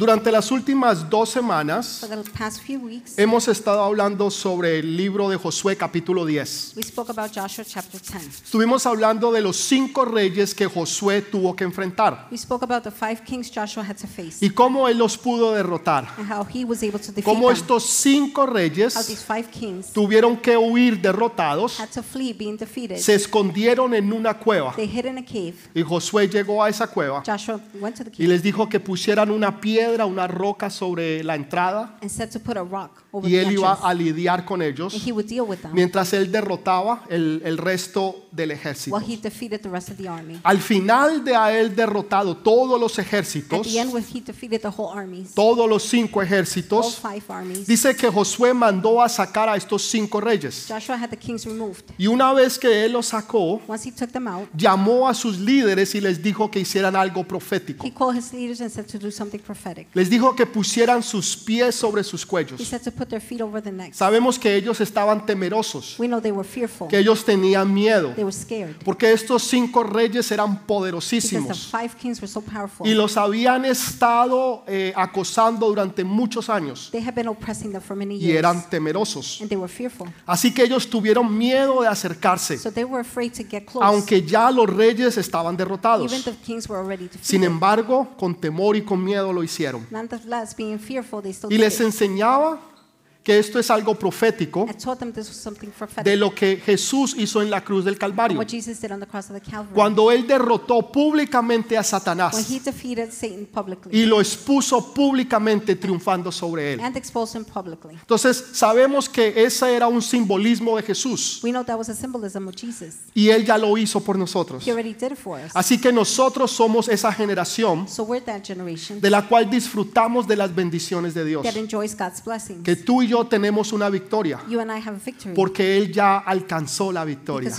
Durante las últimas dos semanas weeks, hemos estado hablando sobre el libro de Josué capítulo 10. we spoke about Joshua chapter 10. Estuvimos hablando de los cinco reyes que Josué tuvo que enfrentar We spoke about the five kings Joshua had to face y cómo él los pudo derrotar. and how he was able to defeat Cómo estos cinco reyes these five kings tuvieron que huir derrotados, had to flee being defeated. se escondieron en una cueva They hid in a cave. y Josué llegó a esa cueva Joshua went to the y les dijo que pusieran una piedra, una roca sobre la entrada and said to put a rock over y the él iba entrance. a lidiar con ellos And he would deal with them mientras él derrotaba el, el resto del ejército. while he defeated the rest of the army. Al final de haber derrotado todos los At ejércitos, the end, when he defeated the whole armies, todos los cinco all ejércitos, five armies, dice que Josué mandó a sacar a estos cinco reyes. Joshua had the kings removed. Y una vez que él los sacó, Once he took them out, llamó a sus líderes y les dijo que hicieran algo profético. he called his leaders and said to do something prophetic. Les dijo que pusieran sus pies sobre sus He cuellos. said to put their feet over the necks. Sabemos que ellos estaban temerosos, We know they were fearful. que ellos tenían miedo, They were scared. porque estos cinco reyes eran Because the poderosísimos five kings were so powerful. y los habían estado eh, acosando durante muchos años They had been oppressing them for many y eran temerosos. And they were fearful. Así que ellos tuvieron miedo de acercarse, So they were afraid to get close. aunque ya los reyes estaban derrotados. Even the kings were already Sin embargo, con temor y con miedo lo hicieron. Y les enseñaba que esto es algo profético de lo que Jesús hizo en la cruz del Calvario. Cuando él derrotó públicamente a Satanás y lo expuso públicamente triunfando sobre él. Entonces sabemos que ese era un simbolismo de Jesús We know that was a symbolism of Jesus. y él ya lo hizo por nosotros. Así que nosotros somos esa generación de la cual disfrutamos de las bendiciones de Dios. Que tú y yo tenemos una victoria porque Él ya alcanzó la victoria.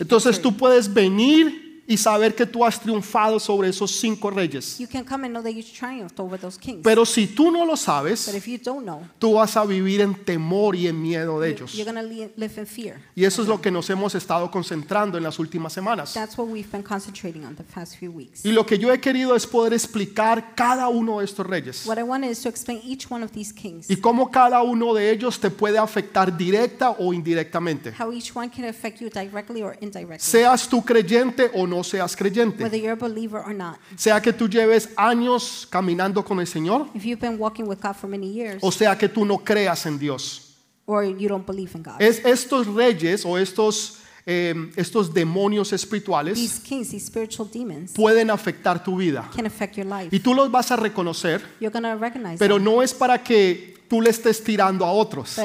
Entonces tú puedes venir y saber que tú has triunfado sobre esos cinco reyes. You can come and know that you triumphed over those kings. Pero si tú no lo But sabes, if you don't know, tú vas a vivir en temor y en miedo de ellos. you're going to live in fear. Y eso es lo que nos hemos estado concentrando en las últimas semanas. That's what we've been concentrating on the past few weeks. Y lo que yo he querido es poder explicar cada uno de estos reyes What I wanted is to explain each one of these kings, y cómo cada uno de ellos te puede afectar directa o indirectamente. how each one can affect you directly or indirectly, Seas tú creyente o no seas creyente. whether you're a believer or not. Sea que tú lleves años caminando con el Señor If you've been walking with God for many years, o sea que tú no creas en Dios. or you don't believe in God. Es estos reyes o estos, eh, estos demonios espirituales These kings, these spiritual demons, pueden afectar tu vida. can affect your life. Y tú los vas a reconocer, You're going to recognize pero them. no es para que tú le estés tirando a otros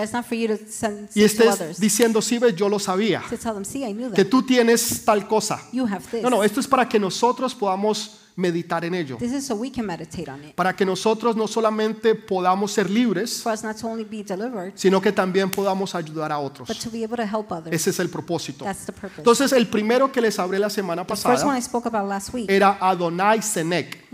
y estés diciendo, sí, ves, yo lo sabía, que tú tienes tal cosa. No, no, esto es para que nosotros podamos meditar en ello. Para que nosotros no solamente podamos ser libres, sino que también podamos ayudar a otros. Ese es el propósito. Entonces, el primero que les hablé la semana pasada era Adonai Zedek.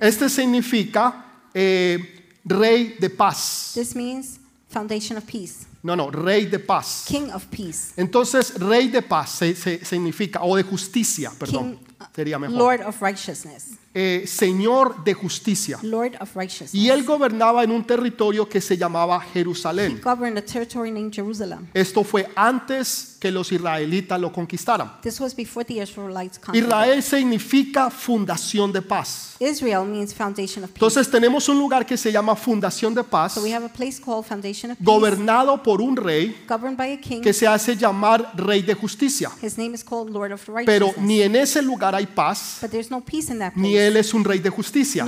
Este significa eh, rey de paz. This means foundation of peace, No, no, rey de paz. king of peace, Entonces, rey de paz se- se- significa, o de justicia, perdón, King, sería mejor. Lord of righteousness, Eh, señor de justicia. Lord of righteousness. Y él gobernaba en un territorio que se llamaba He Jerusalén. governed a territory named Jerusalem. Esto fue antes que los israelitas lo conquistaran. This was before the Israelites conquered. Israel significa fundación de paz. Israel means foundation of peace. Entonces tenemos un lugar que se llama Fundación de Paz, So we have a place called Foundation of Peace, gobernado por un rey governed by a king. que se hace llamar Rey de Justicia. His name is called Lord of Pero ni en ese lugar hay paz, But there's no peace in that ni él es un rey de justicia,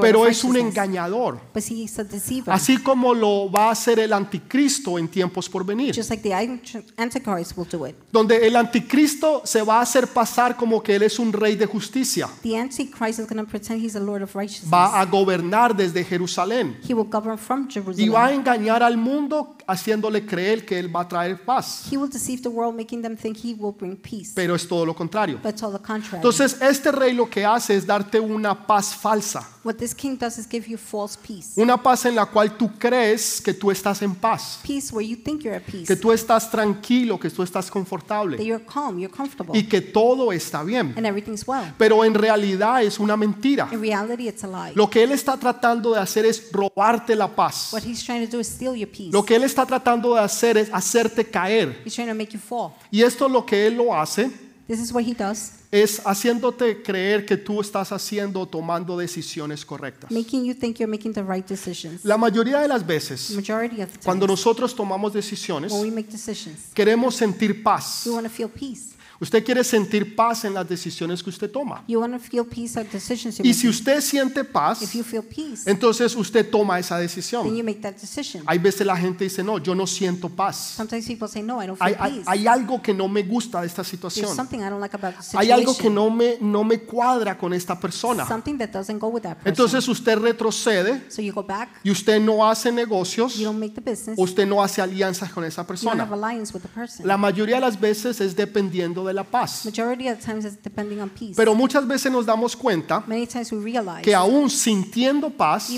pero es un engañador, But he is a deceiver. así como lo va a hacer el anticristo en tiempos por venir, Just like the Anti- Antichrist will do it. donde el anticristo se va a hacer pasar como que él es un rey de justicia, The Antichrist is going to pretend he's a Lord of righteousness. va a gobernar desde Jerusalén He will govern from y Jerusalem. va a engañar al mundo haciéndole creer que él va a traer paz, He will deceive the world, making them think he will bring peace. pero es todo lo contrario. The contrary. Entonces, este rey lo que hace es darte una paz falsa, what this king does is give you false peace. una paz en la cual tú crees que tú estás en paz, Peace where you think you're at peace, que tú estás tranquilo, que tú estás that confortable you're calm, you're comfortable, y que todo está bien. and everything's well. Pero en realidad es una mentira. In reality, it's a lie. Lo que él está tratando de hacer es robarte la paz. What he's trying to do is steal your peace. Lo que él está tratando de hacer es hacerte caer. He's trying to make you fall. Y esto lo que él lo hace This is what he does, es haciéndote creer que tú estás haciendo o tomando decisiones correctas. making you think you're making the right decisions. La mayoría de las veces, majority of the cuando time, nosotros tomamos decisiones, when we make decisions, queremos sentir paz. you want to feel peace. Usted quiere sentir paz en las decisiones que usted toma. You want to feel peace decisions you're Y si usted siente paz, If you feel peace, entonces usted toma esa then decisión. you make that decision. Hay veces la gente dice, no, yo no siento paz. Sometimes people say, no, I don't Hay, feel hay- peace. hay algo que no me gusta de esta There's situación. something I don't like about the Hay algo que situation. no me, no me cuadra con esta persona. Something that doesn't go with that person. Entonces usted retrocede so you go back, y usted no hace negocios, you don't make the business, usted no hace alianzas con esa you don't have persona. alliance with the person. La mayoría de las veces es dependiendo de la paz. Majority of the times it's depending on peace. Pero muchas veces nos damos cuenta Many times we realize, que aún sintiendo paz,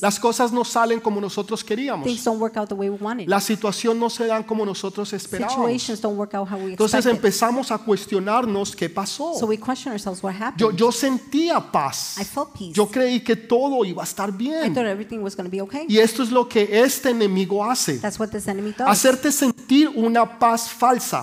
las cosas no salen como nosotros queríamos. things don't work out the way we wanted. La situación no se dan como nosotros esperábamos. Entonces empezamos a cuestionarnos qué So pasó. we question ourselves what happened. Yo, yo sentía paz. I felt peace. Yo creí que todo iba a estar I bien. thought everything was going to be okay. Y esto es lo que este enemigo hace. That's what this enemy does. Hacerte sentir una paz falsa.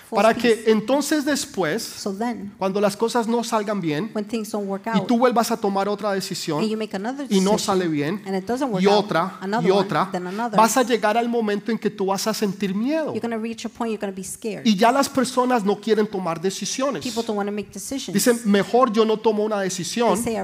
Para que entonces después, So then, cuando las cosas no salgan bien when things don't work y out, tú vuelvas a tomar otra decisión and you make another y no sale bien and it doesn't work y out, otra y one, otra, another, vas a llegar al momento en que tú vas a sentir miedo. you're going to reach a point you're going to be scared. Y ya las personas no quieren tomar decisiones. People don't want to make decisions. Dicen, mejor yo no tomo una they decisión say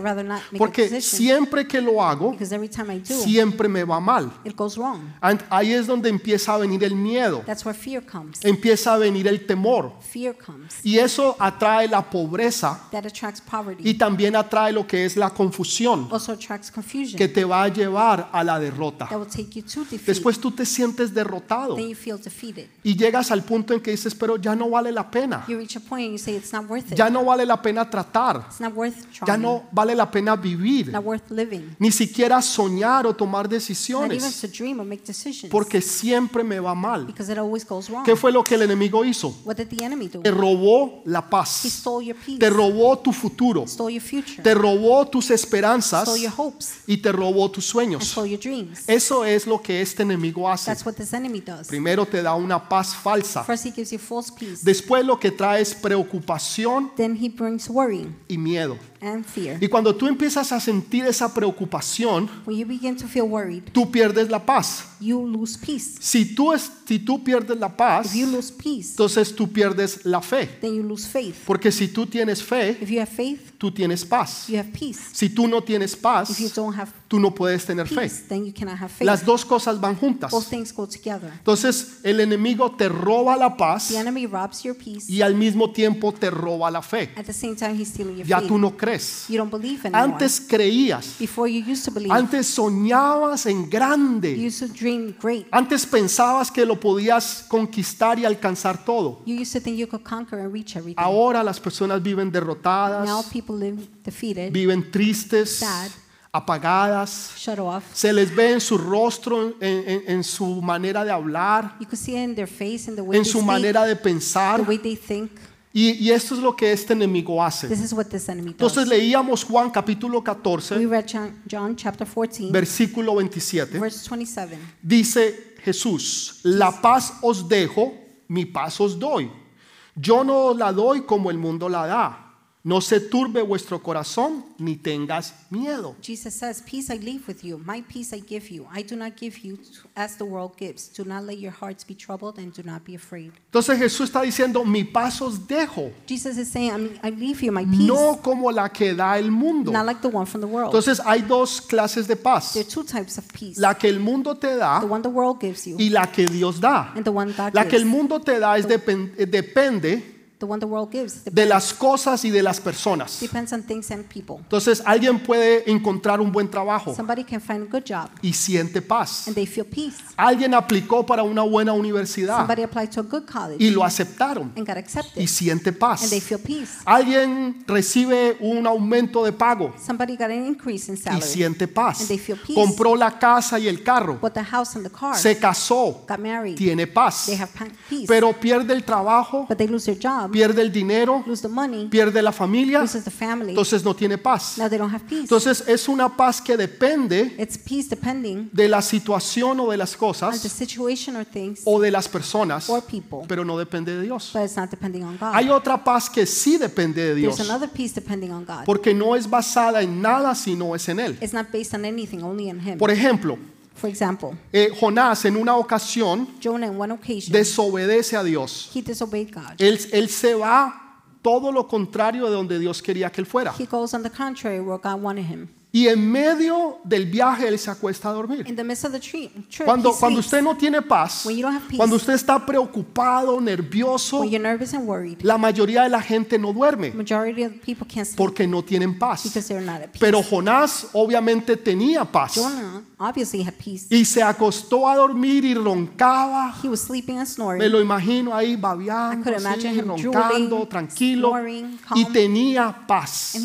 porque decision siempre que lo hago, because every time I do, siempre me va mal. it goes wrong. And Ahí es donde empieza a venir el miedo, That's where fear comes. empieza a venir el temor. Fear comes. Y eso atrae la pobreza That attracts y también atrae lo que es la confusión Also attracts confusion. que te va a llevar a la derrota. That will take you to defeat. Después tú te sientes derrotado Then you feel defeated. y llegas al punto en que dices, pero ya no vale la pena, You reach a point and you say it's not worth it. ya no vale la pena tratar, It's not worth ya no vale la pena vivir, Not worth living. ni siquiera soñar o tomar decisiones, to dream or make decisions. porque siempre me va mal. Because it always goes wrong. ¿Qué fue lo que el enemigo hizo? What did the enemy do? Te robó la He paz, stole your peace. te robó tu futuro, Stole your future. te robó tus esperanzas Stole your hopes. y te robó tus And sueños. stole your dreams. Eso es lo que este enemigo hace. That's what this enemy does. Primero te da una paz falsa. First, he gives you false peace. Después lo que trae es preocupación Then he brings worry y miedo. And fear. Y cuando tú empiezas a sentir esa preocupación, When you begin to feel worried, tú pierdes la paz. you lose peace. Si tú, es- si tú pierdes la paz, If you lose peace, entonces tú pierdes la fe. then you lose faith. Porque si tú tienes fe, If you have faith, tú tienes paz. you have peace. Si tú no tienes paz, If you don't have tú no puedes tener fe. peace, then you cannot have faith. Las dos cosas van juntas. Both things go together. Entonces el enemigo te roba la paz The enemy robs your peace. y al mismo tiempo te roba la fe. At the same time, he's stealing your Ya faith. tú no crees. You don't believe anymore. Antes creías, Before you used to believe. antes soñabas en You grande, antes pensabas que lo podías conquistar y alcanzar todo. You used to think you could conquer and reach everything. Ahora las personas viven Now derrotadas, defeated, viven tristes, Sad. apagadas. shut off. Se les ve en su rostro, en, en- en su manera de hablar, You could see it in their face, in the way en su manera de pensar. Y, y esto es lo que este enemigo hace. This is what this enemy does. Entonces leíamos Juan capítulo We 14, read John, John chapter 14, versículo 27. verse 27. Dice Jesús, la paz os dejo, mi paz os doy. Yo no la doy como el mundo la da. No se turbe vuestro corazón ni tengas miedo. Jesus says, Peace I leave with you, my peace I give you. I do not give you as the world gives. Do not let your hearts be troubled and do not be afraid. Entonces Jesús está diciendo, mi paz os dejo, Jesus is saying, I, leave you my peace, no como la que da el mundo. not like the one from the world. Entonces hay dos clases de paz, there are two types of peace la que el mundo te the da one the world gives you y la que Dios da. and the one God La que el gives. mundo te da es depen- eh, depende The one the world gives de las cosas y de las personas. depends on things and people. Entonces alguien puede encontrar un buen trabajo Somebody can find a good job y siente paz. and they feel peace. Alguien aplicó para una buena universidad Somebody applied to a good college y lo aceptaron and got y accepted siente and paz. they feel peace. Alguien recibe un aumento de pago Somebody got an increase in y salary, siente paz. And they feel peace. Compró la casa y el carro, bought the house and the car, se casó, got married, tiene paz. they have pa- peace. Pero pierde el trabajo, But they lose their job, pierde el dinero, lose the money, pierde la familia, loses the family. entonces no tiene paz. Now they don't have peace. Entonces es una paz que depende It's peace depending de la situación o de las on the cosas situation or things o de las personas, or people, pero no depende de Dios. but it's not depending on God. Hay otra paz que sí depende de Dios, There's another peace depending on God. porque no es basada en nada sino es en Él. It's not based on anything, only on Him. Por ejemplo, For example, eh, Jonás en una ocasión Jonah, in one occasion, desobedece a Dios. he disobeyed God. Él, él se va todo lo contrario de donde Dios quería que él fuera. He goes on the contrary where God wanted him. Y en medio del viaje él se acuesta a dormir. In the midst of the tree, trip, Cuando, cuando usted no tiene paz, peace, cuando usted está preocupado, nervioso, worried, la mayoría de la gente no duerme majority of the people can't sleep porque no tienen paz. Pero Jonás obviamente tenía paz Jonah y se acostó a dormir y roncaba. Me lo imagino ahí babeando, así, roncando, drooling, tranquilo snoring, y tenía paz.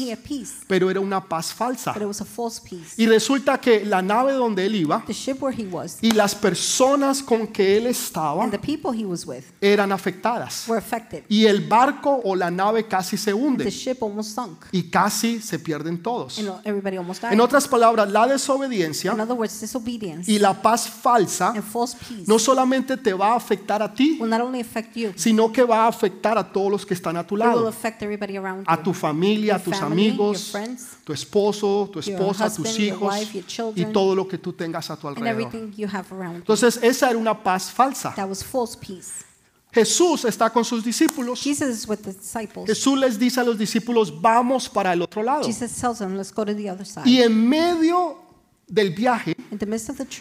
Pero era una paz falsa. A false peace. Y resulta que la nave donde él iba The ship where he was y las personas con que él estaba and the people he was with eran afectadas. were affected. Y el barco o la nave casi se The hunde ship almost sunk, y casi se pierden todos. and everybody almost died. En otras palabras, la desobediencia In other words, disobedience y la paz falsa and false peace no solamente te va a afectar a ti, will not only affect you, sino que va a afectar a todos los que están a tu it will lado, affect everybody around a tu familia, a Your tus family, amigos, friends, tu esposo, tu esposa, tus husband, your hijos wife, your y children, todo lo que tú tengas a tu alrededor. Entonces, esa era una paz falsa. Jesús está con sus discípulos. Jesús les dice a los discípulos, vamos para el otro lado. Them, let's go to the other side. Y en medio del viaje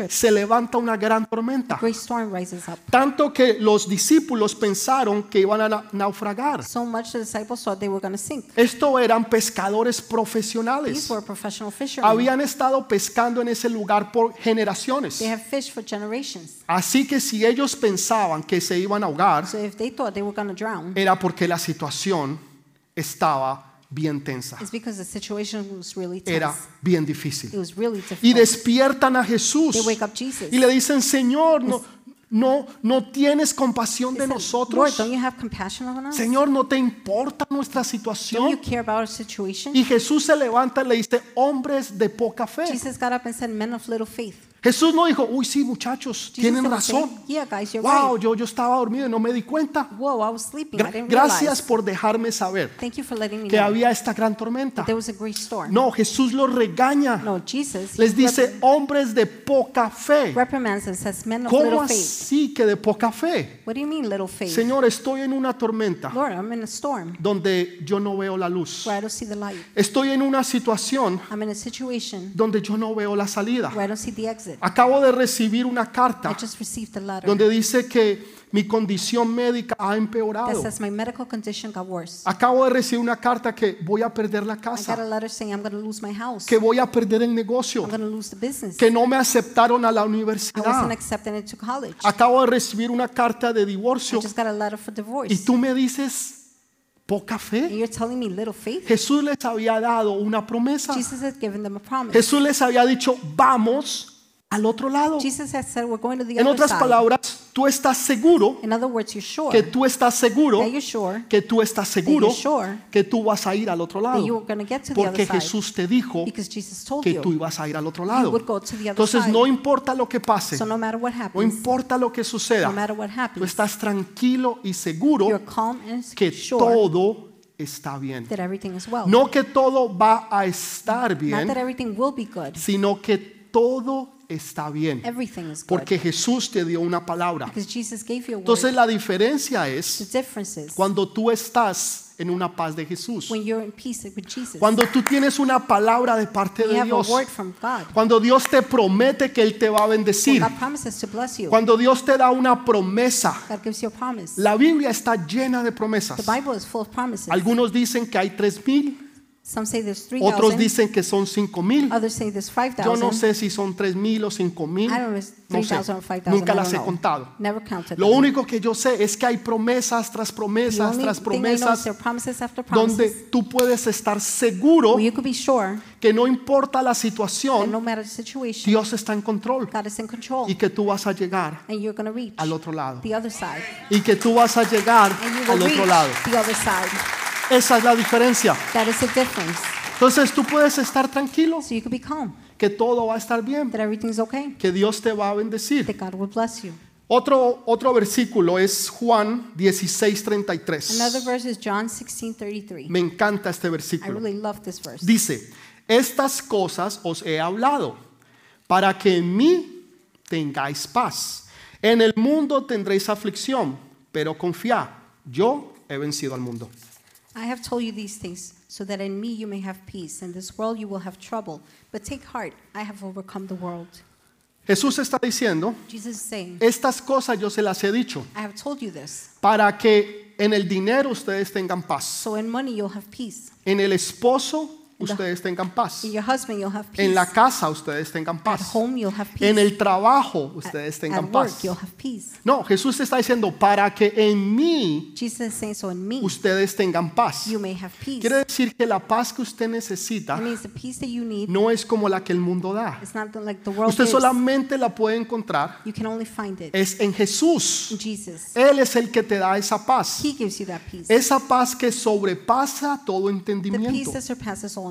se levanta una gran tormenta. great storm rises up. Tanto que los discípulos pensaron que iban a na- naufragar. So much the disciples thought they were going to sink. Esto eran pescadores These profesionales. were professional fishermen. Habían estado pescando en ese lugar por generaciones. They have fished for generations. Así que si ellos pensaban que se iban a ahogar, So if they thought they were going to drown, era porque la situación estaba bien tensa. it's because the situation was really tense. Era bien It difícil. was really Y despiertan a Jesús They wake up Jesus. y le dicen, Señor, no, no, no tienes compasión de nosotros. don't you have compassion on us? Señor, ¿no te importa nuestra situación? Y Jesús se levanta y le dice, hombres de poca fe. Jesús no dijo, uy, sí, muchachos, tienen razón. Wow, yo, yo estaba dormido y no me di cuenta. Gra- gracias por dejarme saber Thank you for letting me que know había esta gran tormenta. that there was a great storm. No, Jesús los regaña. No, Jesus Les dice, hombres de poca fe. reprimands and says, men of ¿Cómo little faith. así que de poca fe? What do you mean, little faith? Señor, estoy en una tormenta Lord, I'm in a storm donde yo no veo la luz. where I don't see the light. Estoy en una situación I'm in a situation donde yo no veo la salida. I. Acabo de recibir una I carta just received a letter donde dice que mi condición médica ha that empeorado. says my medical condition got worse. Acabo de recibir una carta que voy a perder la I got a casa, letter saying I'm going to lose my house. que voy a perder el negocio, I'm going to lose the business. que no me aceptaron a la I wasn't universidad. accepted into college. Acabo de recibir una carta de I divorcio just got a letter for divorce. y tú me dices poca And fe. you're telling me little faith? Jesús les había dado una promesa. Jesus had given them a promise. Jesús les había dicho, vamos al otro lado. Jesus had said, we're going to the En other otras palabras, tú estás seguro In other words, you're sure que tú estás seguro sure que tú estás seguro sure que tú vas a ir al otro lado. Porque Jesús te dijo que tú ibas a ir al otro lado. would go to the other Entonces side. no importa lo que pase, So no matter what no happens, importa lo que suceda, tú estás tranquilo y seguro que todo está bien. that everything is well. No que todo va a estar Not that bien, everything will be good. sino que todo está bien. Everything is good. Porque Jesús te dio una palabra. Entonces la diferencia The es cuando tú estás en una paz de Jesús. when you're in peace with Jesus. Cuando tú tienes una palabra de parte de Dios. Cuando Dios te promete que Él te va a bendecir. Cuando Dios te da una promesa. God gives you a promise. La Biblia está llena de promesas. The Bible is full of promises. Algunos dicen que hay tres mil, Some say there's otros 3,000. dicen que son mil. Others say there's Yo no 5,000. sé si son tres mil o cinco mil. I don't know if it's No sé. 3,000 or 5,000. Nunca I las he know. contado. Never counted Lo them. único que yo sé es que hay promesas tras The promesas only tras thing I know is promesas there are promises after donde promises. tú puedes estar seguro Where you could be sure que no importa la that situación, no matter the situation, Dios está en control God is in control. y que tú vas a llegar And you're going to reach al otro lado. the other side. Y que tú vas a llegar And you al otro reach lado. the other side. Esa es la diferencia. That is the difference. Entonces tú puedes estar tranquilo So you can be calm que todo va a estar bien, that everything's okay, que Dios te va a bendecir. that God will bless you. Otro, otro versículo es Juan 16:33. Another verse is John 16 33. Me encanta este I versículo. really love this verse. Dice, estas cosas os he hablado para que en mí tengáis paz. En el mundo tendréis aflicción, pero confiad, yo he vencido al mundo. I have told you these things so that in me you may have peace. In this world you will have trouble. But take heart, I have overcome the world. Jesús está diciendo, Jesus is saying, estas cosas yo se las he dicho I have told you this. para que en el dinero ustedes tengan paz, So in money you'll have peace. en el esposo ustedes tengan paz, en la casa ustedes tengan paz, en el trabajo ustedes tengan paz. No, Jesús está diciendo para que en mí ustedes tengan paz. you may have peace. Quiere decir que la paz que usted necesita no es como la que el mundo da. Usted solamente la puede encontrar es en Jesús. Él es el que te da esa paz. Esa paz que sobrepasa todo entendimiento.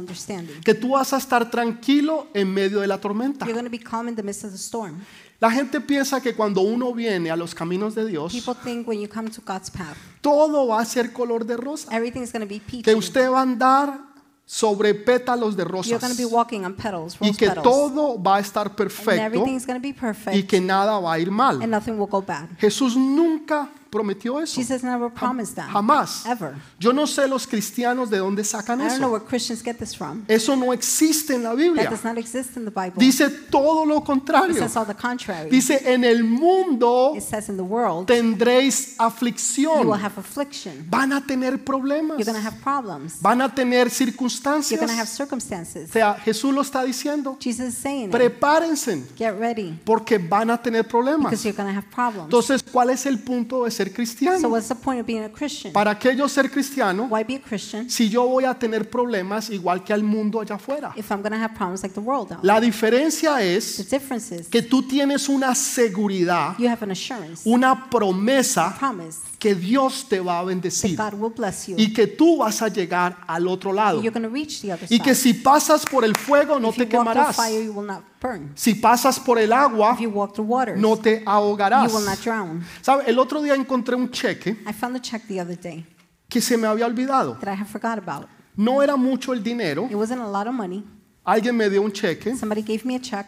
Understanding. Que tú vas a estar tranquilo en medio de la tormenta. You're going to be calm in the midst of the storm. La gente piensa que cuando uno viene a los caminos de Dios, People think when you come to God's path, todo va a ser color de rosa. everything's going to be peachy. Que usted va a andar sobre pétalos de You're rosas. going to be walking on petals, Y que petals. todo va a estar and perfecto to be y perfect que nada va a ir mal. and nothing will go bad. Jesús nunca prometió eso. Jesus never promised that. Jamás. Ever. Yo no sé los cristianos de dónde sacan I don't know eso. where Christians get this from. Eso no existe en la That Biblia. does not exist in the Bible. Dice todo lo It contrario. says all the contrary. Dice, en el mundo It says in the world, tendréis you will aflicción. have affliction. Van a tener problemas. You're going to have problems. Van a tener You're going to have circunstancias. O circumstances. sea, Jesús lo está diciendo. Jesus is saying it. Prepárense Get ready porque van a tener problemas. because you're going to have problems. Entonces, ¿cuál es el punto de ser So what's the point of being a Christian? ¿Para qué yo ser cristiano Why be a Christian si yo voy a tener problemas igual que al mundo allá afuera? if I'm going to have problems like the world out? La diferencia The es difference is que tú tienes una seguridad, you have an assurance, una promesa promise que Dios te va a that bendecir God will bless you. y que tú vas a llegar al otro lado You're going to reach the other y que si pasas por el fuego no If you te walk through quemarás. fire, you will not burn. Si pasas por el agua If you walk through waters, no te ahogarás. you will not drown. ¿Sabe? El otro día encontré un cheque I found the check the other day que se me había olvidado. that I have forgot about. No era mucho el dinero. It wasn't a lot of money. Alguien me dio un cheque, Somebody gave me a check.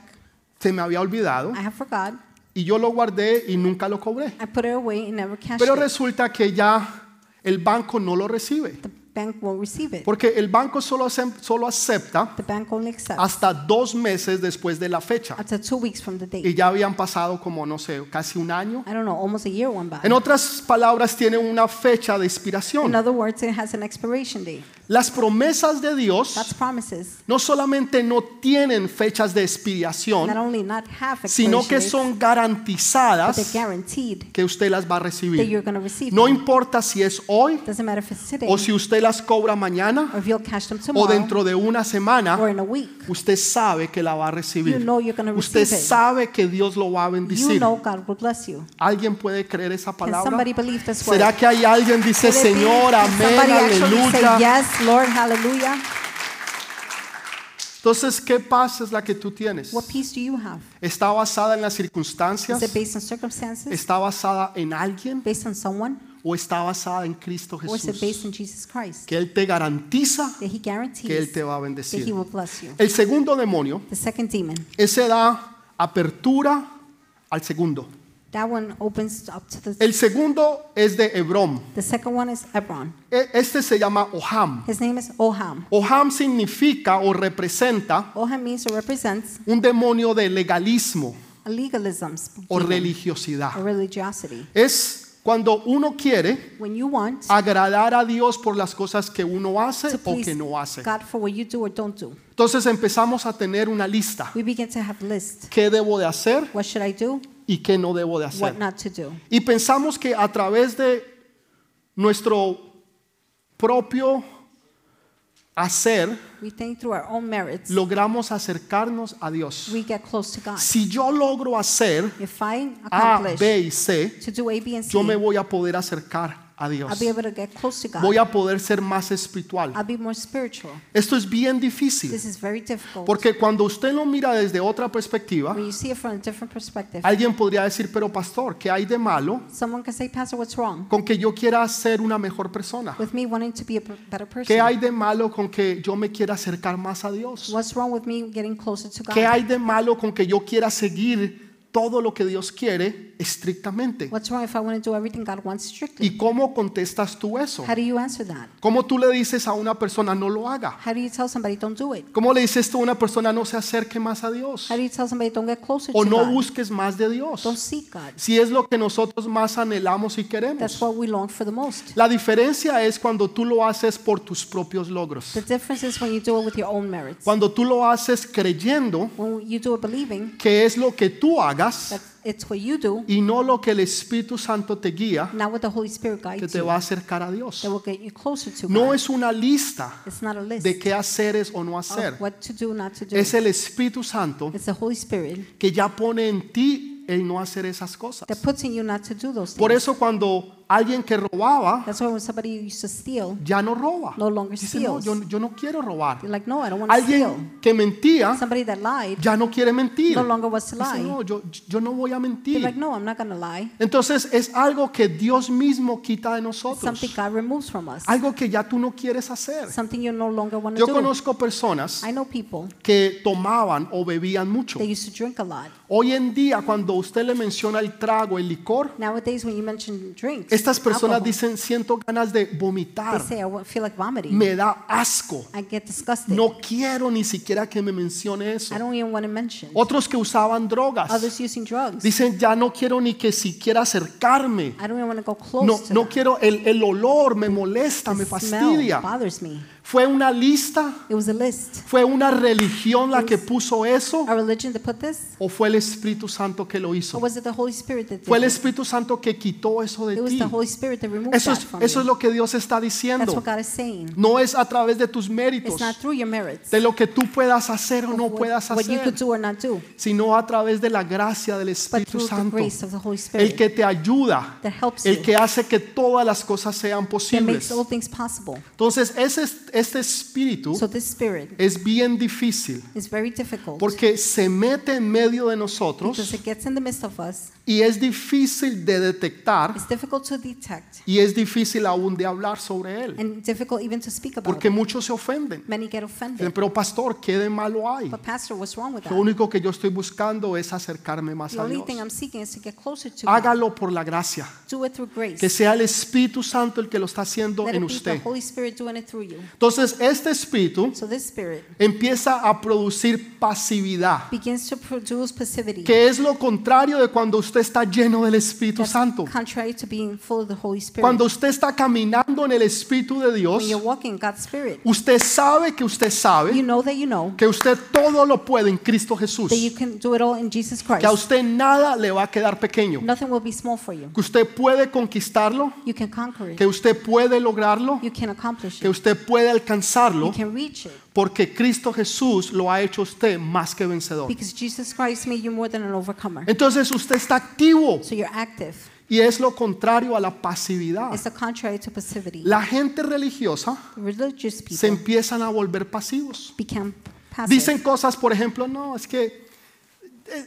se me había olvidado I have forgot. y yo lo guardé y nunca lo cobré. I put it away and never cashed Pero it. resulta que ya el banco no lo recibe. The bank won't receive it. Porque el banco solo, acep- solo acepta The bank only accepts hasta dos meses después de la fecha. to two weeks from the Y date. ya habían pasado como, no sé, casi un año. I don't know, almost a year went by. En otras palabras, tiene una fecha de In expiración. other words, it has an expiration date. Las promesas de Dios no solamente no tienen fechas de Not expiración, sino que son garantizadas que usted las va a recibir. No importa si es hoy o si usted las cobra mañana o dentro de una semana, usted sabe que la va a recibir. Usted sabe que Dios lo va a bendecir. ¿Alguien puede creer esa palabra? ¿Será que hay alguien dice? Señor, amén, aleluya? Lord, hallelujah? Entonces, ¿qué paz es la que tú tienes? What peace do you have? ¿Está basada en las Is circunstancias? it based on circumstances? ¿Está basada en alguien? Based on someone? ¿O está basada en Cristo Or is it based Jesús? on Jesus Christ? Que Él te garantiza That He guarantees que Él te va a that He bendecir. will bless you. El segundo demonio, The second demon, ese da apertura al segundo. That one opens up to the. El segundo es de Hebrón. The second one is Hebron. E- Este se llama Oham. His name is Oham. Oham significa o representa Oham means or represents un demonio de legalismo a legalism o demon, religiosidad. or religiosity. Es cuando uno quiere When you want agradar a Dios por las cosas que uno hace to o please que no hace. God for what you do or don't do, Entonces empezamos a tener una lista. we begin to have lists. ¿Qué debo de hacer What should I do? Y qué no debo de hacer? Y pensamos que a través de nuestro propio hacer We think through our own merits, logramos acercarnos a Dios. we get close to God. Si yo logro hacer If I A, B y C, to do A, B, and C, yo me voy a poder acercar a Dios. Voy a poder ser más espiritual. Esto es bien difícil, porque cuando usted lo mira desde otra perspectiva, alguien podría decir, pero pastor, ¿qué hay de malo con que yo quiera ser una mejor persona? ¿Qué hay de malo con que yo me quiera acercar más a Dios? ¿Qué hay de malo con que yo quiera seguir todo lo que Dios quiere estrictamente? What's wrong if I want to do everything God wants strictly? ¿Y cómo contestas tú eso? How do you answer that? ¿Cómo tú le dices a una persona no lo haga? How do you tell somebody don't do it? ¿Cómo le dices tú a una persona no se acerque más a Dios? How do you tell somebody don't get closer O to no God? busques más de Dios. Don't seek God. Si es lo que nosotros más anhelamos y That's queremos. what we long for the most. La diferencia es cuando tú lo haces por tus propios logros. The difference is when you do it with your own merits. Cuando tú lo haces creyendo When you do it believing que es lo que tú hagas that it's what you do, y no lo que el Espíritu Santo te guía que guides te va a acercar a Dios. that will get you closer to No God. es una lista It's not a list de qué hacer o no hacer. of what to do, not to do. Es el Espíritu Santo It's the Holy Spirit que ya pone en ti el no hacer esas cosas. that puts in you not to do those Por things. eso cuando alguien que robaba That's why when somebody used to steal, ya no roba. No longer Dice, no, steals. yo, yo no quiero robar. you're like, no, I don't want to steal. Alguien que mentía Somebody that lied, ya no quiere mentir. no longer wants to Dice, lie. no, yo, yo no voy a You're mentir. like, no, I'm not going to lie. Entonces es algo que Dios mismo quita de nosotros. something God removes from us. Algo que ya tú no quieres hacer. Something you no longer want to Yo do. conozco personas I know people, que tomaban o bebían mucho. they used to drink a lot. Hoy en día cuando usted le menciona el trago, el licor, Nowadays, when you mention drinks, estas personas alcohol, dicen siento ganas de they vomitar. say, I feel like vomiting. Me da asco. I get disgusted. No quiero ni siquiera que me mencione eso. I don't even want to mention. Otros que usaban drogas Others using drugs. dicen ya no quiero ni que siquiera acercarme. I don't even want to go close No, to no quiero, el, el olor me molesta, me The smell fastidia. bothers me. Fue una lista, It was a list. fue una religión la que puso eso A religion that put this? o fue el Espíritu Santo que lo Or hizo. was it the Holy Spirit that did Fue el it? Espíritu Santo que quitó eso de It was ti. the Holy Spirit that removed Eso that es, from eso es lo que Dios está That's diciendo. what God is saying. No es a través de tus méritos, It's not through your merits. de lo que tú puedas hacer o no what, puedas what you could hacer, do or not do, sino a través de la gracia del but Espíritu the Santo. grace of the Holy El Spirit que te ayuda, that helps el que hace que todas las cosas sean that posibles. makes all things possible. Entonces, ese, este espíritu So es bien difícil porque se mete en medio de nosotros y es difícil de detectar y es difícil aún de hablar sobre él and difficult even to speak about porque it. muchos se ofenden. Pero pastor, ¿qué de malo hay? Lo único que yo estoy buscando es acercarme más The a Dios. Hágalo por la gracia. Que sea el Espíritu Santo el que lo está haciendo en usted. You. Entonces, este espíritu So this spirit empieza a producir pasividad, begins to produce passivity. que es lo contrario de cuando usted está lleno del Espíritu Santo. contrary to being full of the Holy Spirit. Cuando usted está caminando en el Espíritu de Dios, Spirit, usted sabe que usted you sabe know you know que usted todo lo puede en Cristo Jesús, that you can do it all in Jesus que a usted nada le va a quedar pequeño, Nothing will be small for you. que usted puede conquistarlo, You can conquer it. que usted puede lograrlo, You can accomplish que usted puede You alcanzarlo, porque Cristo Jesús lo ha hecho usted más que vencedor. because Jesus Christ made you more than an overcomer. Entonces usted está activo So you're active. y es lo contrario a la pasividad. It's the contrary to passivity. La gente religiosa Religious se empiezan a volver pasivos. become passive. Dicen cosas, por ejemplo, no, es que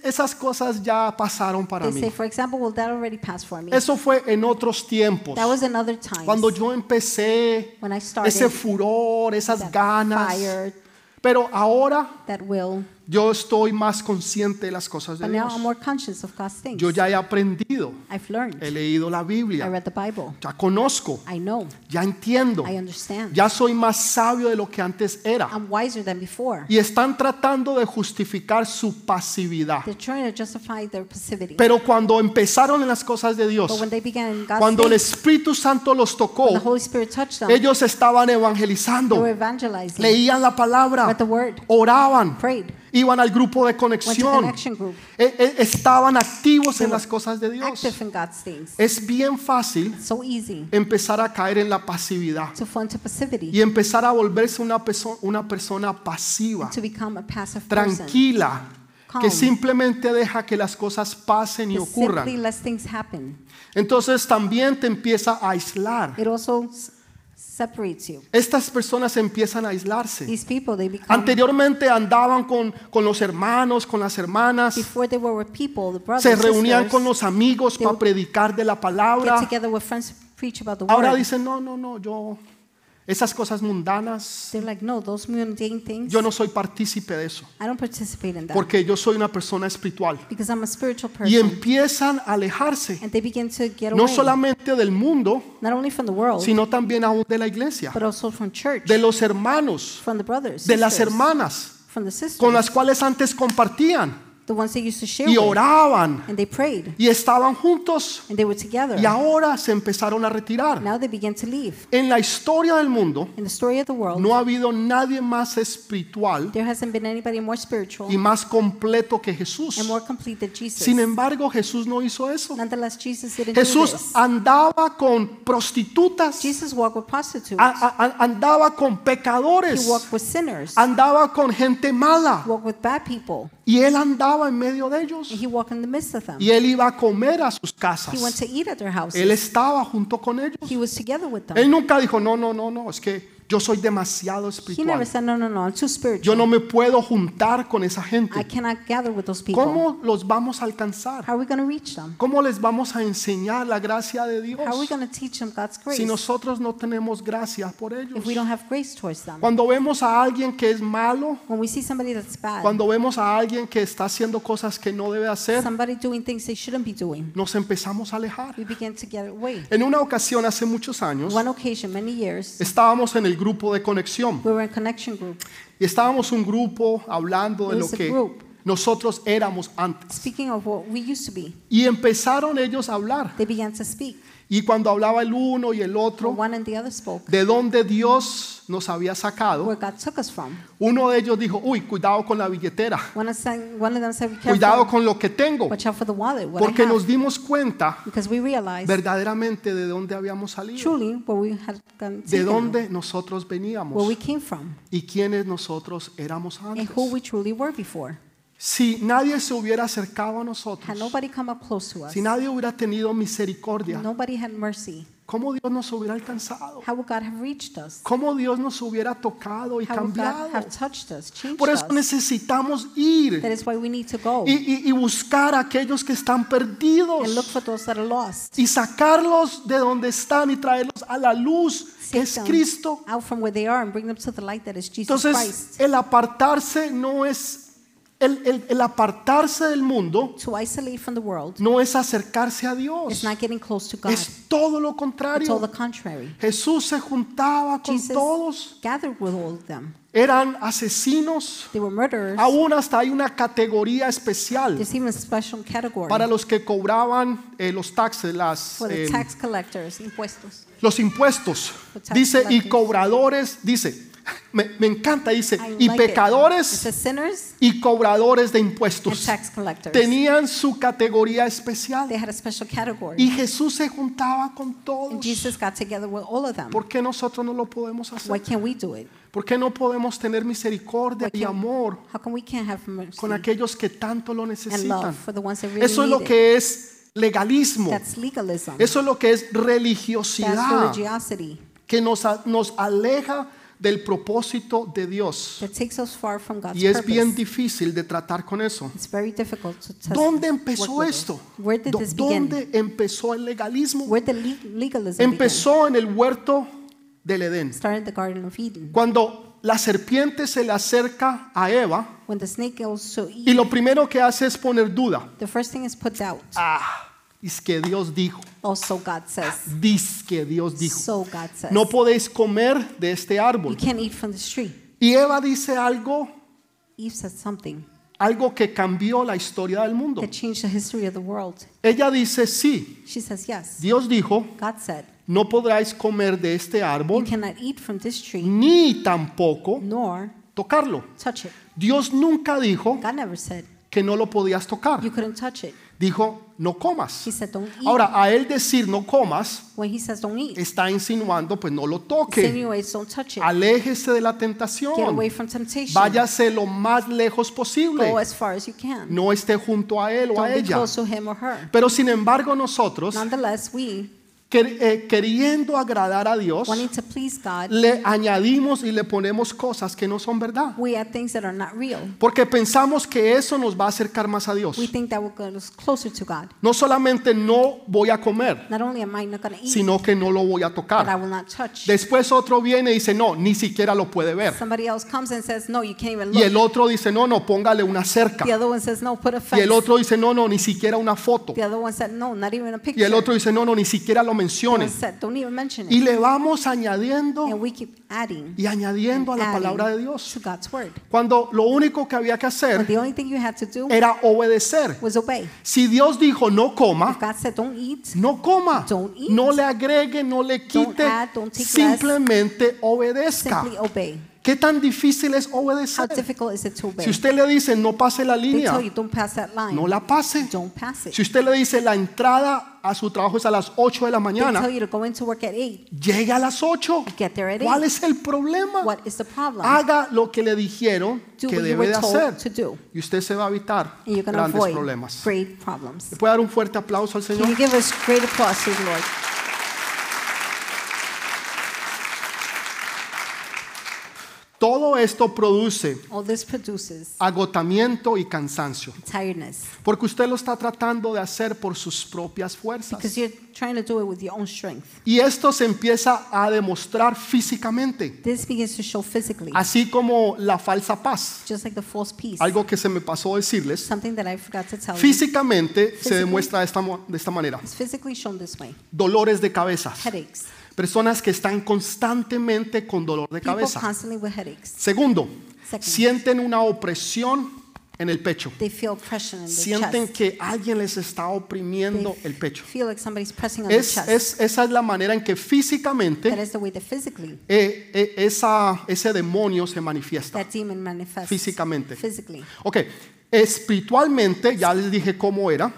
esas cosas ya pasaron para mí. say, for example, well, that already passed for me. Eso fue en otros tiempos. That was another time Cuando yo empecé, when I started ese furor, esas that ganas. fire, Pero ahora that will. Yo estoy más consciente de las cosas de But now Dios. I'm more conscious of God's things. Yo ya he aprendido, I've learned. he leído la I Biblia, read the Bible. ya conozco, I know. ya entiendo, I understand. ya soy más sabio de lo que antes era. I'm wiser than before. Y están tratando de justificar su pasividad. They're trying to justify their passivity. Pero cuando empezaron en las cosas de Dios, But when they began in God's cuando el things, Espíritu Santo los tocó, when the Holy Spirit touched them, ellos estaban they were evangelizando, evangelizing, leían la palabra, read the word, oraban, prayed, iban al grupo de conexión, e- e- estaban activos en las cosas de Dios. Es bien fácil So empezar a caer en la pasividad to y empezar a volverse una, perso- una persona pasiva, tranquila, que simplemente deja que las cosas pasen y ocurran. Entonces también te empieza a aislar. Separates you. Estas personas empiezan a aislarse. These people, they become, Anteriormente andaban con, con los hermanos, con las hermanas, before they were with people, the brothers, se reunían sisters, con los amigos para predicar de la get palabra. together with friends to preach about the Ahora word. dicen, no, no, no, yo, esas cosas mundanas, They're like, no, those mundane things, yo no soy partícipe de eso, I don't participate in that. porque yo soy una persona espiritual. because I'm a spiritual Y person. empiezan a alejarse, and they begin to get no away, solamente del mundo, not only from the world, sino también aún de la iglesia, but also from church, de los hermanos, from the brothers, de las hermanas, from the sisters, con las cuales antes compartían the ones they used to share y with, oraban and they prayed, y estaban juntos and they were together. y ahora se empezaron a retirar. Now they began to leave. En la historia del mundo In the story of the world, no ha habido nadie más espiritual there hasn't been anybody more spiritual y más completo que Jesús. and more complete than Jesus. Sin embargo, Jesús no hizo eso. Nonetheless, Jesus didn't do Jesús this. andaba con prostitutas, Jesus walked with prostitutes. a- a- a- andaba con he pecadores, walked with sinners. andaba con gente mala He walked with bad people. y él andaba en medio de ellos And he walked in the midst of them. y él iba a comer a sus He went casas. to eat at their houses. Él estaba junto con ellos. he was together with them. Él nunca dijo, no, no, no, no, es que yo soy demasiado he never espiritual. said, no, no, no, I'm too spiritual. Yo no me puedo juntar con esa I gente. cannot gather with those people. ¿Cómo los vamos a alcanzar? How are we going to reach them? ¿Cómo les vamos a enseñar la gracia de Dios How are we going to teach them God's grace si nosotros no tenemos gracia por ellos? if we don't have grace towards them? Cuando vemos a alguien que es malo, When we see somebody that's bad, cuando vemos a alguien que está haciendo cosas que no debe hacer, somebody doing things they shouldn't be doing, nos empezamos a alejar. we begin to get away. En una ocasión, hace muchos años, One occasion, many years, estábamos en el grupo de conexión we were in group, y estábamos un grupo hablando de It lo que nosotros éramos antes. speaking of what we used to be. Y empezaron ellos a hablar. They began to speak. Y cuando hablaba el uno y el otro, one and the other spoke. de dónde Dios nos había sacado, uno de ellos dijo, uy, cuidado con la billetera, One of, them, one of them said, "Be cuidado con lo que tengo, Watch out for the wallet. What I porque have." nos dimos cuenta Because we realized verdaderamente de dónde habíamos salido, de dónde nosotros veníamos y quiénes nosotros éramos antes. Si nadie se hubiera acercado a Had nosotros, nobody come up close to us, si nadie hubiera tenido misericordia, nobody had mercy, ¿cómo Dios nos hubiera alcanzado? how would God have reached us? ¿Cómo Dios nos hubiera tocado y How would God cambiado? have touched us, changed Por eso us? necesitamos ir That is why we need to go y, y- y buscar a aquellos que están perdidos and look for those that are lost. y sacarlos de donde están y traerlos a la luz que es them Cristo. out from where they are and bring them to the light that is Jesus Entonces, Christ. el apartarse no es, el, el- el apartarse del mundo To isolate from the world no es acercarse a Dios, not getting close to God. es todo lo It's all contrario. the contrary. Jesús se juntaba con Jesus todos, gathered with all of them. eran asesinos, They were murderers. aún hasta hay una categoría especial There's even a special category para los que cobraban eh, los taxes, las, for the eh, tax collectors, impuestos. los impuestos. Dice, y cobradores, dice, me, me encanta, dice, I y like it. It pecadores y cobradores de impuestos. Tenían su categoría especial. They had a special category. Y Jesús se juntaba con todos. ¿Por qué nosotros no lo podemos Why hacer? can't we do it? ¿Por qué no podemos tener misericordia y amor con aquellos que tanto lo necesitan? really Eso es lo que es legalismo. Eso es lo que es religiosidad. que nos, nos aleja del propósito de Dios. that takes us far from God's Y es bien difícil de tratar con eso. It's very difficult to test ¿Dónde empezó esto? ¿Dónde empezó el legalismo? Empezó en el huerto del Edén. Started in the Garden of Eden. Cuando la serpiente se le acerca a Eva when the snake goes to y lo primero que hace es poner duda. the first thing is put doubt. Ah, es que Dios dijo, Also, God says. dice que Dios dijo, So God says. no podéis comer de este You árbol. can't eat from this tree. Y Eva dice algo, Eve says something algo que cambió la historia del mundo. that changed the history of the world. Ella dice, sí, She says, Yes. Dios dijo, God said, no podráis comer de este You árbol cannot eat from this tree, ni tampoco nor tocarlo. touch it. Dios nunca dijo God never said que no lo podías tocar. you couldn't touch it. Dijo, no comas. He said, Don't eat. Ahora, a él decir no comas, when He says don't eat, está insinuando, pues no lo toque. Aléjese de la Get tentación. away from temptation. Váyase lo más lejos posible. Go as far as you can. No esté junto a él o a ella. Pero sin embargo nosotros, Eh, queriendo agradar a Dios, God, le añadimos y le ponemos cosas que no son verdad. we add things that are not real. Porque pensamos que eso nos va a acercar más a Dios. We think that will get us closer to God. No solamente no voy a comer, Not only am I not going to eat, sino que no lo voy a I tocar. will not touch. Después otro viene y dice, no, ni siquiera lo puede ver. Somebody else comes and says, No, you can't even Y el otro dice, no, no, póngale una cerca. The other one says, No, put a Y el otro dice, no, no, ni siquiera una foto. The other one said, No, not even a Y el otro dice, no, no, ni siquiera lo The Y le vamos añadiendo y añadiendo a la palabra de Dios. Cuando lo único que había que hacer era obedecer. Si Dios dijo no coma, no coma. No le agregue, no le quite. Simplemente obedezca. ¿Qué tan difícil es obedecer? Si usted le dice no pase la línea, no la pase. Si usted le dice la entrada a su trabajo es a las 8 de la mañana, tell you to go into work at 8. llegue a las 8. Get there at ¿Cuál 8. es el problema? Haga lo que le dijeron que debe de hacer y usted se va a evitar grandes problemas. ¿Le puede dar un fuerte aplauso al Señor? you give us great applause to the Lord? Todo esto produce agotamiento y cansancio, porque usted lo está tratando de hacer por sus propias fuerzas. Y esto se empieza a demostrar físicamente, This begins to show physically, así como la falsa paz. Algo que se me pasó decirles, tell you. físicamente se Physically. demuestra de esta, de esta manera. It's physically shown this way. Dolores de cabeza. Personas que están constantemente con dolor de cabeza. Segundo, sienten una opresión en el pecho. They feel oppression in their Sienten que alguien les está oprimiendo el pecho. feel like somebody's pressing on their Es, es- esa es la manera en que físicamente eh, eh, esa, ese demonio se manifiesta. Físicamente. Ok, espiritualmente, ya les dije cómo era,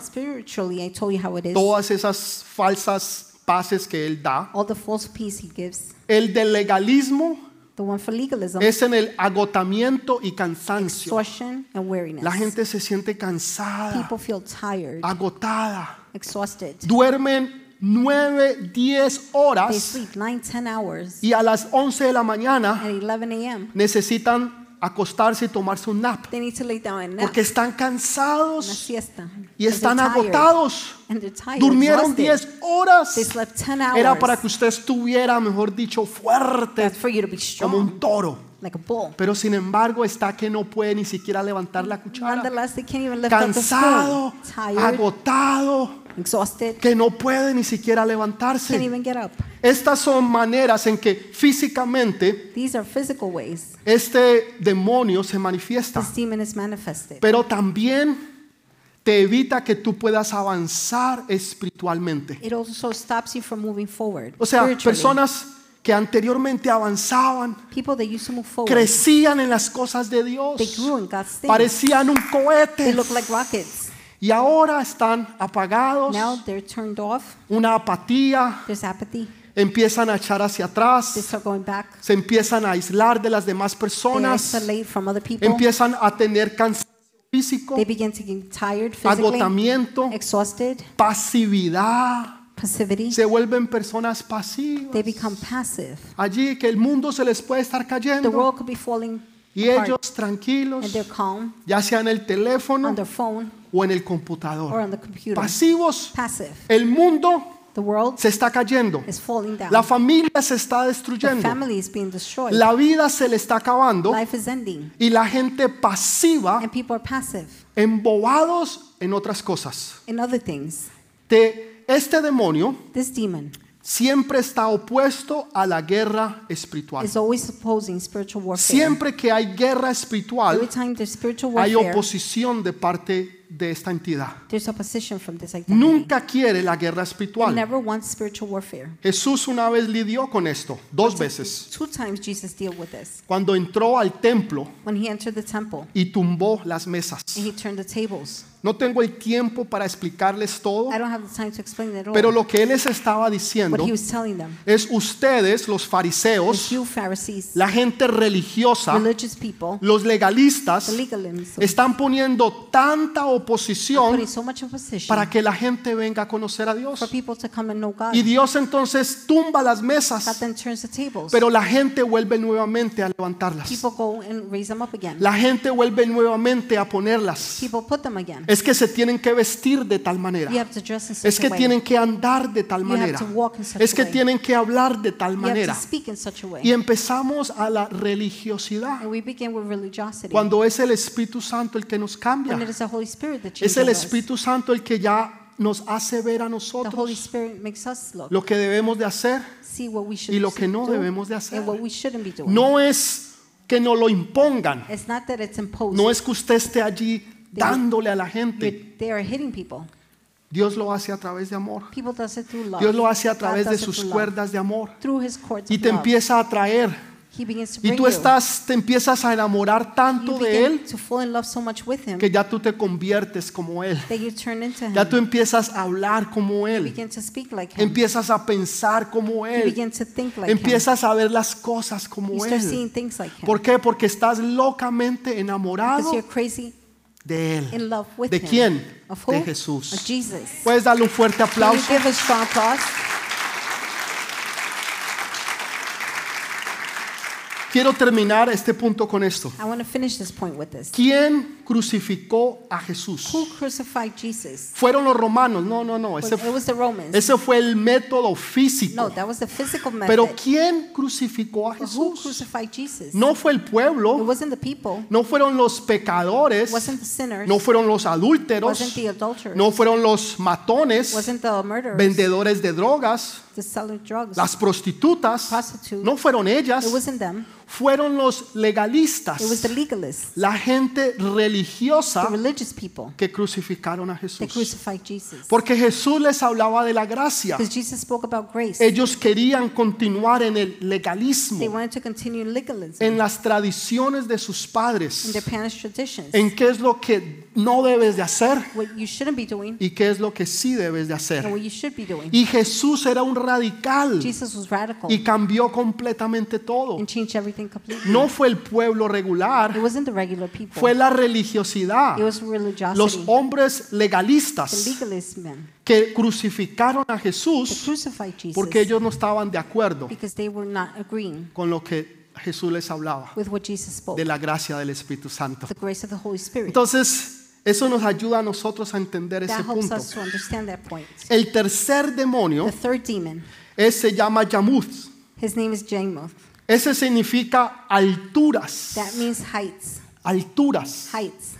todas esas falsas paces que él da. All the false peace he gives. El del legalismo The one for legalism, es en el agotamiento y cansancio. exhaustion, and weariness. La gente se siente cansada, People feel tired, agotada. exhausted. Duermen 9, 10 They horas sleep 9, 10 hours. y a las 11 de la mañana At 11 a.m., necesitan acostarse y tomarse un nap they need to lay down nap. porque están cansados siesta. y están agotados. Durmieron exhausted. 10 horas. They slept 10 hours. Era para que usted estuviera, mejor dicho, fuerte como un toro. Like a bull. Pero sin embargo está que no puede ni siquiera levantar la cuchara. They can't even lift up the Cansado. Tired, agotado, exhausted, que no puede ni siquiera can't levantarse. even get up. Estas son maneras en que físicamente These are physical ways este demonio se manifiesta. this demon is manifested. Pero también te evita que tú puedas avanzar espiritualmente. It also stops you from moving forward. O sea, personas que anteriormente avanzaban, people that used to move forward, crecían en las cosas de Dios, they grew in God's things. parecían un cohete like y ahora están apagados, Now they're turned off. una apatía, There's apathy. empiezan a echar hacia They atrás, se empiezan a aislar de las demás personas, empiezan a tener cansancio físico, tired agotamiento, exhausted, pasividad, passivity. se vuelven personas pasivas. They become passive. Allí que el mundo se les puede estar The cayendo world could be falling y apart, ellos tranquilos, and they're calm ya sea en el teléfono on their phone o en el or computador, on the computer. pasivos. Passive. El mundo The world se está cayendo. is falling down. La familia se está The destruyendo. family is being destroyed. La vida se le está acabando. Life is ending. Y la gente pasiva, And people are passive embobados en otras cosas. in other things. De este demonio This demon siempre está opuesto a la guerra espiritual. is always opposing spiritual warfare. Siempre que hay guerra espiritual, hay oposición de parte de esta entidad. there's opposition from this identity. Nunca quiere la guerra It espiritual. never wants spiritual warfare. Jesús una vez lidió con esto, dos veces. Two times Jesus deal with this. Cuando entró al templo When he entered the temple y tumbó las mesas. No tengo el tiempo para explicarles todo, I don't have the time to explain it all. pero lo que él les estaba diciendo them, es ustedes, los is fariseos, la gente religiosa, religious people, los legalistas, están poniendo tanta oposición so para que la gente venga a conocer a Dios. Y Dios entonces tumba las mesas, pero la gente vuelve nuevamente a levantarlas. La gente vuelve nuevamente a ponerlas. Es que se tienen que vestir de tal manera. Es que tienen que andar de tal manera. Es que tienen que hablar de tal manera. Y empezamos a la religiosidad. and we begin with religiosity. Cuando es el Espíritu Santo el que nos cambia. Es el. Espíritu Santo el que ya nos hace ver a nosotros lo que debemos de hacer. y lo que no debemos de hacer. No es que nos lo impongan. No es que usted esté allí dándole a la gente. You're- they are hitting people. Dios lo hace a través de amor. Dios lo hace a través de sus cuerdas de amor. Y te empieza a atraer. Y tú estás, te empiezas a enamorar tanto de Él que ya tú te conviertes como Él. Ya tú empiezas a hablar como Él. Empiezas a pensar como Él. Empiezas a ver las cosas como Él. ¿Por qué? Porque estás locamente enamorado de Él. in love with ¿De him. quién? Of who? De Jesús. Of Jesus. Puedes darle un fuerte Can you aplauso. give a strong applause? Quiero terminar este punto con esto. I want to finish this point with this. ¿Quién crucificó a Jesús? Who crucified Jesus? Fueron los romanos. No, no, no. Ese, It was the Romans. ese fue el método No, físico. that was the physical method. Pero ¿quién crucificó a But who Jesús? crucified Jesus? No fue el It pueblo, wasn't the people. no fueron los It pecadores, wasn't the sinners. no fueron los It adúlteros, wasn't the adulterers. no fueron los matones, wasn't the murderers. vendedores de drogas, the selling drugs. las prostitutas, Prostitutes. no fueron ellas, It wasn't them. fueron los legalistas, It was the legalists, la gente religiosa the religious people que crucificaron a that Jesús. crucified Jesus. Porque Jesús les hablaba de la gracia. Because Jesus spoke about grace. Ellos querían continuar en el They legalismo, wanted to continue in legalism en las tradiciones de sus in padres, their parents' traditions. en qué es lo que no debes de hacer what you shouldn't be doing y qué es lo que sí debes de and hacer. what you should be doing. Y Jesús era un radical Jesus was radical y cambió completamente todo. and changed everything completely. No fue el pueblo It regular, wasn't the regular people. fue la religiosidad, los hombres legalistas que crucificaron a Jesús porque ellos no estaban de acuerdo con lo que Jesús les hablaba de la gracia del Espíritu Santo. Entonces, eso nos ayuda a nosotros a entender ese punto. El tercer demonio The third demon, es- se llama Yamuth. his name is Jamoth. Ese significa alturas, That means heights, alturas, heights,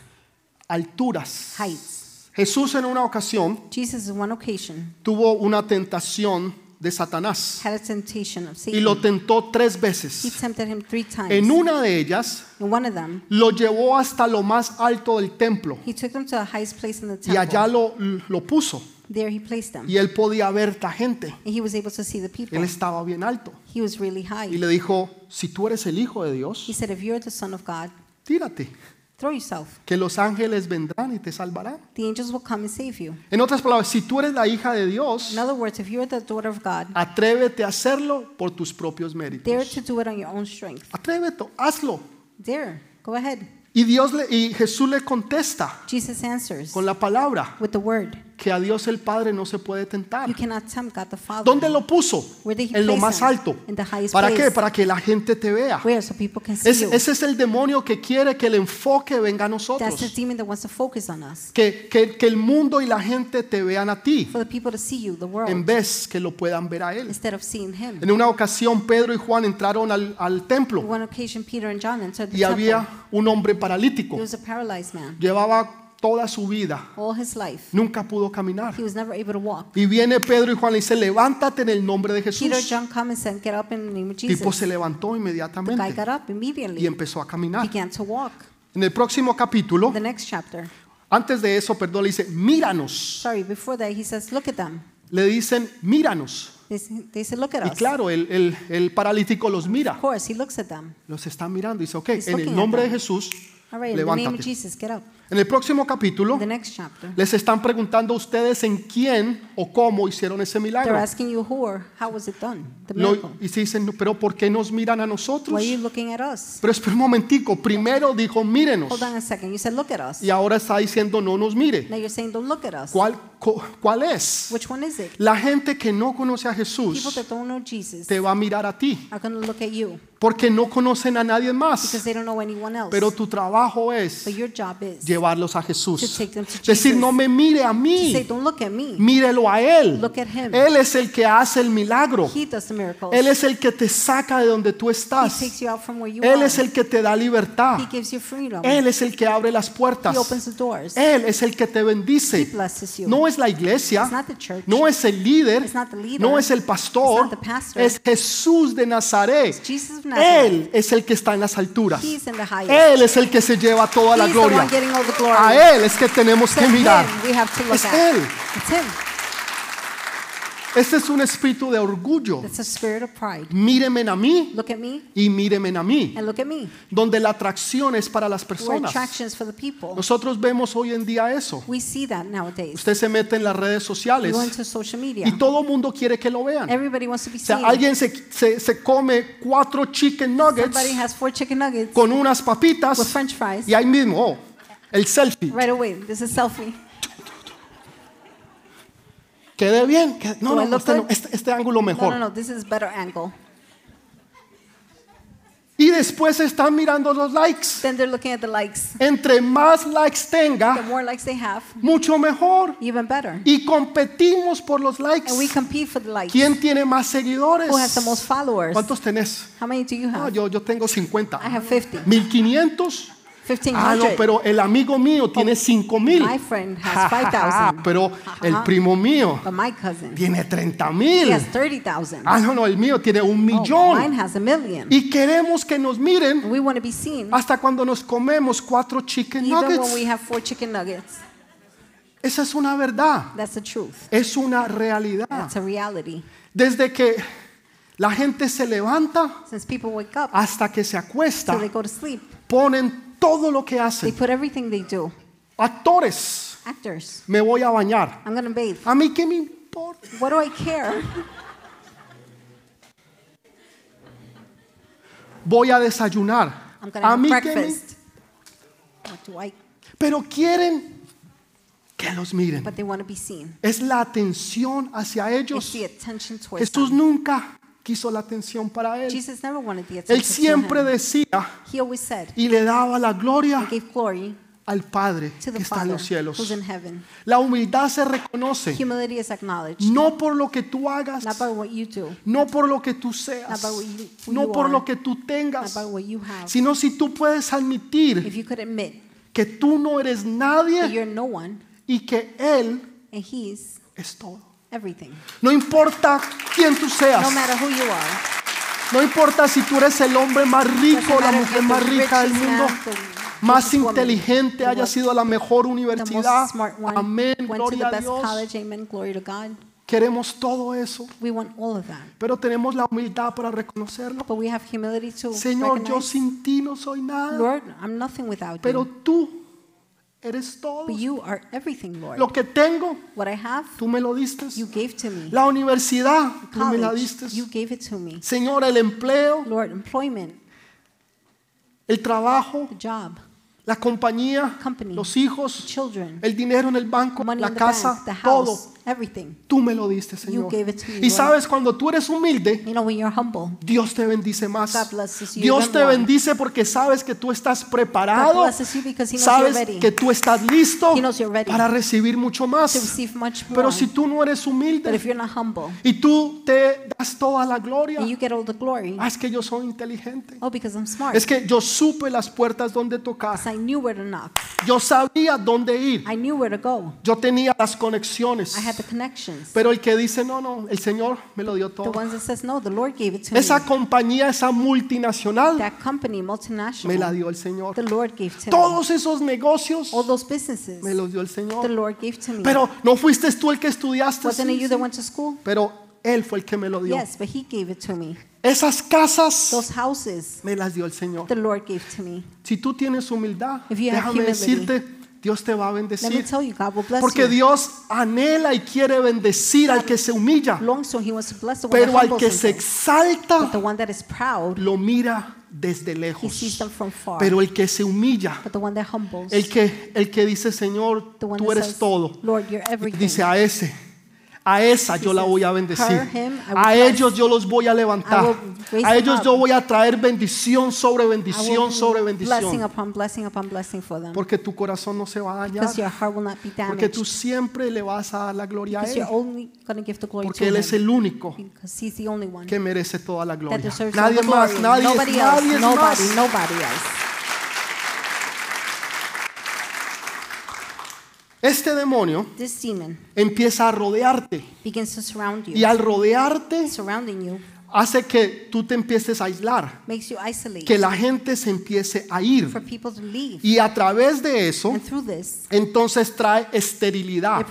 alturas. heights. Jesús en una ocasión Jesus, on one occasion, tuvo una tentación de Satanás had a temptation of y Satan. lo tentó tres He veces. tempted him three times. En una de ellas In one of them, lo llevó hasta lo más alto del templo he took them to the highest place in the y allá temple. lo, lo puso There he placed them. y él podía ver la gente. And he was able to see the people. Él estaba bien alto He was really y high. le dijo, si tú eres el hijo de He Dios, said, if you're the son of God, tírate, throw yourself. que los ángeles vendrán y te salvarán. The angels will come and save you. En otras palabras, si tú eres la hija de Dios, In other words, if you're the daughter of God, atrévete a hacerlo por tus propios dare méritos. to do it on your own strength. Atrévete, hazlo. Dare. Go ahead. Y Dios le, y Jesús le contesta Jesus answers con la palabra. with the word. Que a Dios el Padre no se puede tentar. ¿Dónde lo puso? En lo más alto. ¿Para qué? Para que la gente te vea. Es- ese es el demonio que quiere que el enfoque venga a nosotros. Que, que- que el mundo y la gente te vean a ti en vez que lo puedan ver a él. En una ocasión Pedro y Juan entraron al, al templo y había un hombre paralítico. Llevaba toda su vida. All his life, Nunca pudo caminar. he was never able to walk. Y viene Pedro y Juan y dice, levántate en el nombre de Peter, Jesús. John, come and said, Get up in the name of El tipo Jesus. se levantó The guy inmediatamente got up y immediately, empezó a caminar. began to walk. En el próximo capítulo, The next chapter, antes de eso, perdón, le dice, míranos. sorry, before that, he says, Look at them. Le dicen, míranos. They, said, Look at Y us. claro, el, el- el paralítico los mira. Of course, he looks at them. Los está mirando y dice, ok, He's en el nombre de. Jesús, All right, in the name of levántate. Jesus, get up. En el próximo capítulo, The next chapter, les están preguntando a ustedes en quién o cómo hicieron ese they're milagro. asking you who or how was it done, the Lo- miracle. y se dicen, pero ¿por qué nos miran a Why nosotros? are you looking at us? Pero espera un momentico, primero dijo, mírenos. Hold on a second. You said, Look at us. Y ahora está diciendo, no nos mire. Now you're saying, Don't look at us. ¿Cuál, co- cuál es? Which one is it? La gente que no conoce a People Jesús that don't know Jesus te va a mirar a ti, are going to look at you porque no conocen a nadie because más. they don't know anyone else. Pero tu trabajo es But your job is llevarlos a Jesús. Decir, no me mire a mí, mírelo a Él. Él es el que hace el milagro. Él es el que te saca de donde tú estás. Él es el que te da libertad. He gives you freedom. Él es el que abre las puertas. Él es el que te bendice. No es la iglesia, not the church. no es el líder, It's not the leader. no es el pastor, es Jesús de Nazaret. Él es el que está en las alturas. Él es el que se lleva toda la gloria. The glory. A Él es que tenemos que mirar. we have to look Es at. Él. It's him. Este es un espíritu de orgullo. That's a spirit of pride. Mírenme a mí Look at me y mírenme a mí. and look at me. Donde la atracción es para las We're personas. attractions for the people. Nosotros vemos hoy en día eso. We see that nowadays. Usted se mete en las redes You sociales into social media. y todo el mundo quiere que lo vean. Everybody wants to be O sea, seen. alguien se, se- se come cuatro chicken nuggets has four chicken nuggets con unas papitas with french fries. y ahí mismo, oh, el selfie. Right away, this is selfie. Quede bien. quede- no, no, no, este, no, este- este ángulo No, mejor. no, no, this is better angle. Y después están mirando los likes. Then they're looking at the likes. Entre más likes The tenga, more likes they have, mucho mejor. even better. Y competimos por los likes. And we compete for the likes. ¿Quién tiene más seguidores? Who has the most followers? ¿Cuántos tenés? How many do you Ah, have? yo, yo tengo 50. I have 50. 1500. Ah, no, 1500. pero el amigo mío tiene 5000. My friend has 5,000. Pero el Ajá. primo mío But my cousin, tiene 30 he mil. has 30,000. Ah, no, no, el mío tiene un Oh, mine millón. has a million. Y queremos que nos miren we want to be seen hasta cuando nos comemos cuatro chicken even when we nuggets. have four chicken nuggets. Esa es una verdad. That's the truth. Es una realidad. That's a reality. Desde que la gente se levanta Since people wake up hasta que se acuesta, they go to sleep, ponen todo lo que they hacen. put everything they do. Actores, Actors, me voy a bañar. I'm to bathe. A mí qué me importa. What do I care? Voy a desayunar. I'm to A have mí qué me- breakfast. What do I? Pero quieren que los miren. But they want to be seen. Es la atención hacia It's ellos. the attention towards Jesús them. nunca quiso la atención para él. Jesus never wanted the Él siempre to him. decía He always said, y le daba la gloria gave glory al Padre to que está en Father los cielos. who's in heaven. La humildad se reconoce Humility is acknowledged, no por lo que tú hagas, not by what you do, no por lo que tú seas, Not by what you- who no you por are. lo que tú not tengas, by what you have. sino si tú puedes admitir If you could admit que tú no eres that nadie you're no one y que Él and He's es todo. Everything, No importa quién tú seas, no matter who you are, no importa si tú eres el hombre más rico, la mujer más rica del mundo, más inteligente, haya sido la mejor universidad. Amén, gloria a Dios. Queremos todo eso, We want all of that. pero tenemos la humildad para reconocerlo. But we have humility to Señor, yo recognize, sin ti no soy nada, Lord, I'm nothing without pero you. tú eres todo. But you are everything, Lord. Lo que tengo, What I have, tú me lo diste. you gave to me. La universidad, tú me la diste. you gave it to me. Señor, el empleo, Lord, employment, el trabajo, the job, la compañía, Company. los hijos, children, el dinero en el banco, money la in the casa, bank, the todo. Everything. Tú me lo diste, Señor. gave it to me, Y Lord. sabes, cuando tú eres humilde, You know, when you're humble, Dios te bendice más. God blesses you Dios te bendice porque sabes que tú estás preparado. you Sabes que tú estás listo para recibir mucho más. much. Pero si tú no eres But humilde if you're not humble y tú te das toda la gloria, and you get all the glory, ah, es que yo soy inteligente. oh, because I'm smart. Es que yo supe las puertas donde tocar. I knew where to knock. Yo sabía dónde ir. I knew where to go. Yo tenía las conexiones. I had the connections. Pero el que dice, no, no, el Señor me lo dio The todo. ones that says no, the Lord gave it to Esa me. compañía, esa multinacional, That company, me la multinational, dio el Señor. the Lord gave to me. Todos esos negocios All those businesses, me los dio el the Señor. Lord gave to me. Pero no fuiste tú el que estudiaste. Wasn't it you that went to school? Pero Él fue el que me lo dio. Yes, but He gave it to me. Esas casas Those houses, me las dio el Señor. the Lord gave to me. Si tú tienes humildad, If you have déjame humility, decirte, Dios te va a Let me bendecir. tell you, God will bless Porque you. Dios anhela y quiere bendecir al que se humilla. Longs to He wants to bless the one Pero that al que se. But exalta, the one that is proud, lo mira desde he sees lejos. them from far. Pero el que se humilla, But the one that humbles, el que, el que dice, Señor, the one tú that eres says, todo, Lord, you're everything. dice a ese, a esa yo la voy a bendecir. A ellos yo los voy a levantar. A ellos yo voy a traer bendición sobre bendición sobre bendición. Porque tu corazón no se va a dañar. Porque tú siempre le vas a dar la gloria a Él. Porque Él es el único que merece toda la gloria. Nadie más, nadie, nadie más. nobody else. Este demonio This demon empieza a rodearte begins to surround you. y al rodearte Surrounding you hace que tú te empieces a aislar, makes you isolate. que la gente se empiece a ir for people to leave. y a través de eso this, entonces trae esterilidad,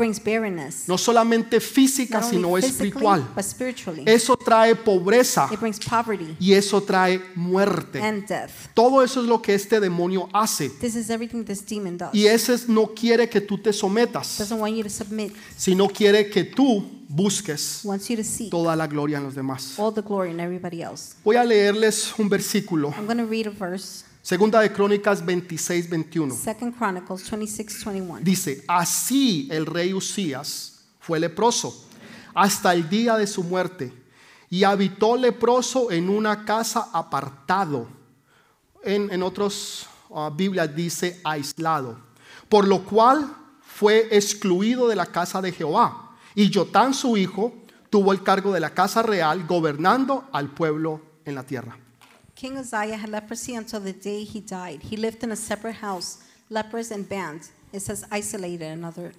no solamente física sino espiritual. but spiritually. Eso trae pobreza it brings poverty y eso trae muerte. and death. Todo eso es lo que este demonio hace. This is everything this demon does. Y ese es- no quiere que tú te sometas, Doesn't want you to submit. sino quiere que tú busques Wants you to seek toda la gloria en los demás. all the glory in everybody else. Voy a leerles un versículo, I'm going to read a verse. segunda de Crónicas 26, 21. Second Chronicles 26, 21. Dice, así el rey Usías fue leproso hasta el día de su muerte y habitó leproso en una casa apartado. En, en otras Biblias dice aislado, por lo cual fue excluido de la casa de Jehová. Y Jotán su hijo tuvo el cargo de la casa real gobernando al pueblo en la tierra. King Uzziah had leprosy until the day he died. He lived in a separate house, lepers and bands. It says isolated in other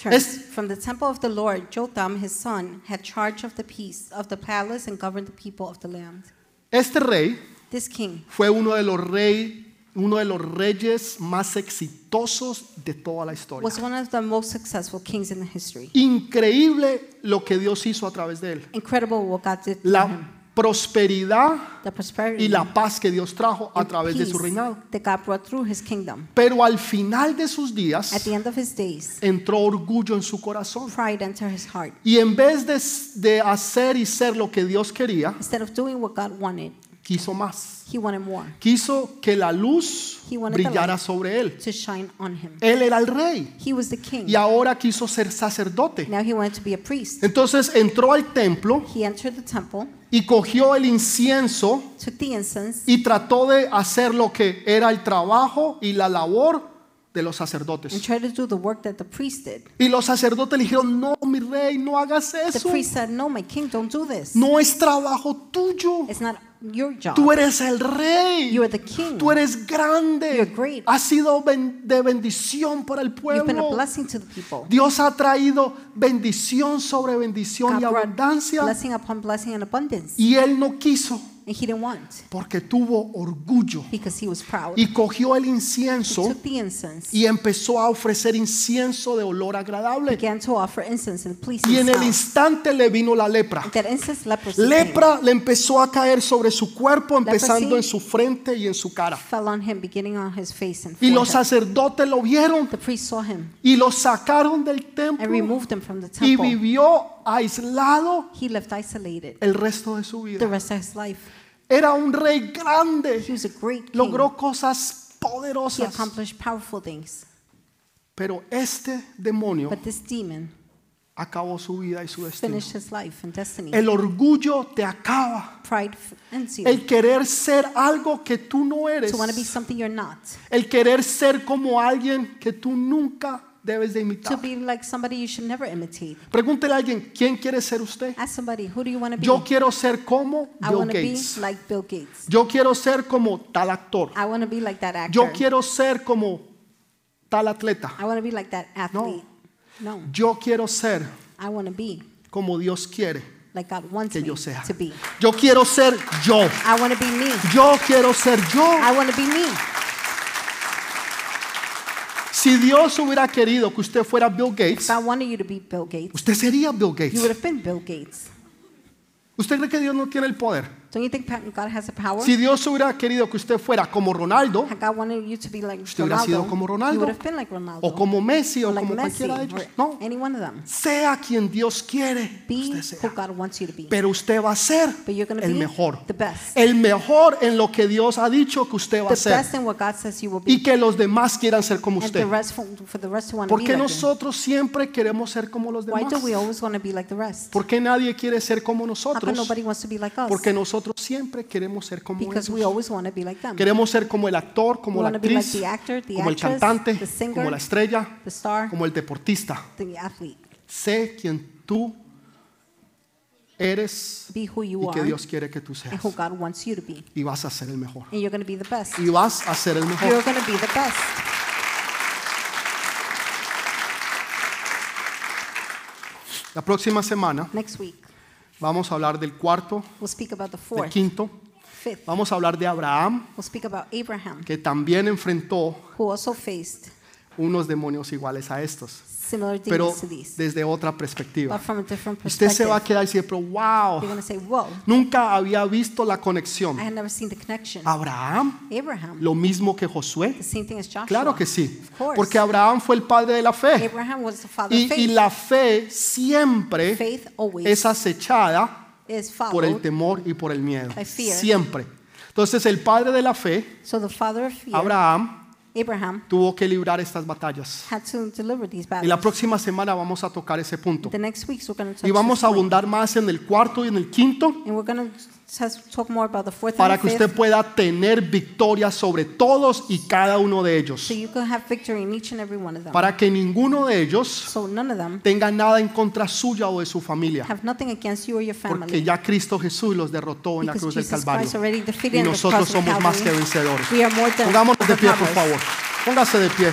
terms. From the temple of the Lord, Jotham, his son, had charge of the peace of the palace and governed the people of the land. Este rey This king fue uno de los rey, uno de los reyes más exitosos de toda la historia. was one of the most successful kings in the history. Increíble lo que Dios hizo a través de él. Incredible what God did through him. La prosperidad The prosperity y la paz que Dios trajo a and través de su peace reinado. that God brought through his kingdom. Pero al final de sus At días the end of his days, entró orgullo en su corazón. pride entered his heart. Y en vez de, de hacer y ser lo que Dios quería, Instead of doing what God wanted, quiso más. he wanted more Quiso que la luz He wanted the brillara light. sobre él. to shine on him. Él era el rey He was the king. y ahora quiso ser sacerdote. Now he wanted to be a priest. Entonces entró al templo He entered the temple, y cogió el incienso took the incense, y trató de hacer lo que era el trabajo y la labor de los and sacerdotes. tried to do the work that the priest did. Y los sacerdotes le dijeron, no, mi rey, no hagas The eso. priest said, No, my king, don't do this. No es trabajo tuyo. It's not your job. Tú eres el rey. You are the king. Tú eres grande. You're great. Has sido ben- de bendición para el You've been a pueblo. blessing to the people. Dios ha traído bendición sobre bendición God y abundancia. blessing upon blessing and abundance. Y él no quiso And he didn't want porque tuvo orgullo. because he was proud. Y cogió el He incienso took the incense, y empezó a ofrecer incienso de olor agradable. began to offer incense and pleasing Y en el instante le vino la lepra. That incense leprosy came, Lepra le empezó a caer sobre su cuerpo, empezando Leprosy en su frente y en su cara. fell on him, beginning on his face and Y los sacerdotes lo vieron The priest saw him y lo sacaron del and templo removed him from the y temple. vivió aislado He left isolated el resto de su the vida. rest of his life. Era un rey grande, He was a great king. logró cosas He poderosas. accomplished powerful things. Pero este demonio But this demon acabó su vida y su destino. finished his life and destiny. El orgullo te acaba. Pride ends you. El querer ser algo que tú no eres. To want to be something you're not. El querer ser como alguien que tú nunca debes de To be like somebody you should never imitate. Pregúntele a alguien, ¿quién quiere ser usted? Ask somebody, who do you want to be? Yo quiero ser como I Bill want to be Gates. like Bill Gates. Yo quiero ser como tal actor. I want to be like that actor. Yo quiero ser como tal atleta. I want to be like that athlete. No. Yo quiero ser I want to be como Dios quiere like God wants que yo sea. to be. Yo quiero ser yo. I want to be me. Yo quiero ser yo. I want to be me. Si Dios hubiera querido que usted fuera Bill Gates, God wanted you to be Bill Gates. usted sería Bill You Gates. would have been Bill Gates. ¿Usted cree que Dios no tiene el poder? Don't you think pa- God has the power? Si Dios hubiera querido que usted fuera como Ronaldo, Had God wanted you to be like Usted hubiera sido Ronaldo, como you Ronaldo, would have been like Ronaldo. o como Messi, o or like como Messi, cualquiera de ellos. or No, any one of them. sea quien Dios quiere Be usted who sea. God wants you to be. Pero usted va a ser But you're going to el be mejor. the best. El mejor en lo que Dios ha dicho que usted va The a ser. best in what God says you will be. Y que los demás quieran ser como and the usted. rest for, for the rest to want to ¿Por be qué like you. nosotros siempre queremos ser como los Why demás? do we always want to be like the rest? ¿Por qué nadie quiere ser como How come nosotros? nobody wants to be like us? Porque nosotros siempre queremos ser como ellos. always want to be like them. Queremos ser como el actor, como We la be like actriz, the actor, the como el actress, cantante, the singer, como la estrella, The star, como el deportista. the athlete. Sé quien tú eres Be who you y que are Dios quiere que tú and seas. who God wants you to be. Y vas a ser el mejor. And you're going to be the best. Y vas a ser el You're mejor. going to be the best. La próxima semana Next week, vamos a hablar del cuarto, we'll speak about the del quinto. fifth. Vamos a hablar de Abraham, We'll speak about Abraham, que también enfrentó who also faced unos demonios iguales a estos, pero desde otra perspectiva. but from a different Usted se va a perspective. quedar diciendo, wow, You're going to say, whoa, nunca había visto la conexión. I had never seen the connection. Abraham, Abraham, lo mismo que Josué. the same thing as Joshua. Claro que sí, Of course. porque Abraham fue el padre de la fe. Abraham was the father of Y, y faith. la fe siempre Faith always es acechada is por el temor y por el miedo. Siempre. Entonces el padre de la fe, So the father of fear, Abraham, Abraham, tuvo que librar estas batallas. had to deliver these Y la próxima semana vamos a tocar ese punto. The next we're Y vamos this a abundar más en el cuarto y en el quinto And we're going para que usted pueda tener victoria sobre todos y cada uno de ellos. so you can have victory in each and every one of them. Para que ninguno de ellos So none of them tenga nada en contra suya o de su familia. have nothing against you or your Porque family. ya Cristo Jesús los derrotó en la cruz del Calvario. Y nosotros somos más que vencedores. Pongámonos de pie, por favor. Póngase de pie.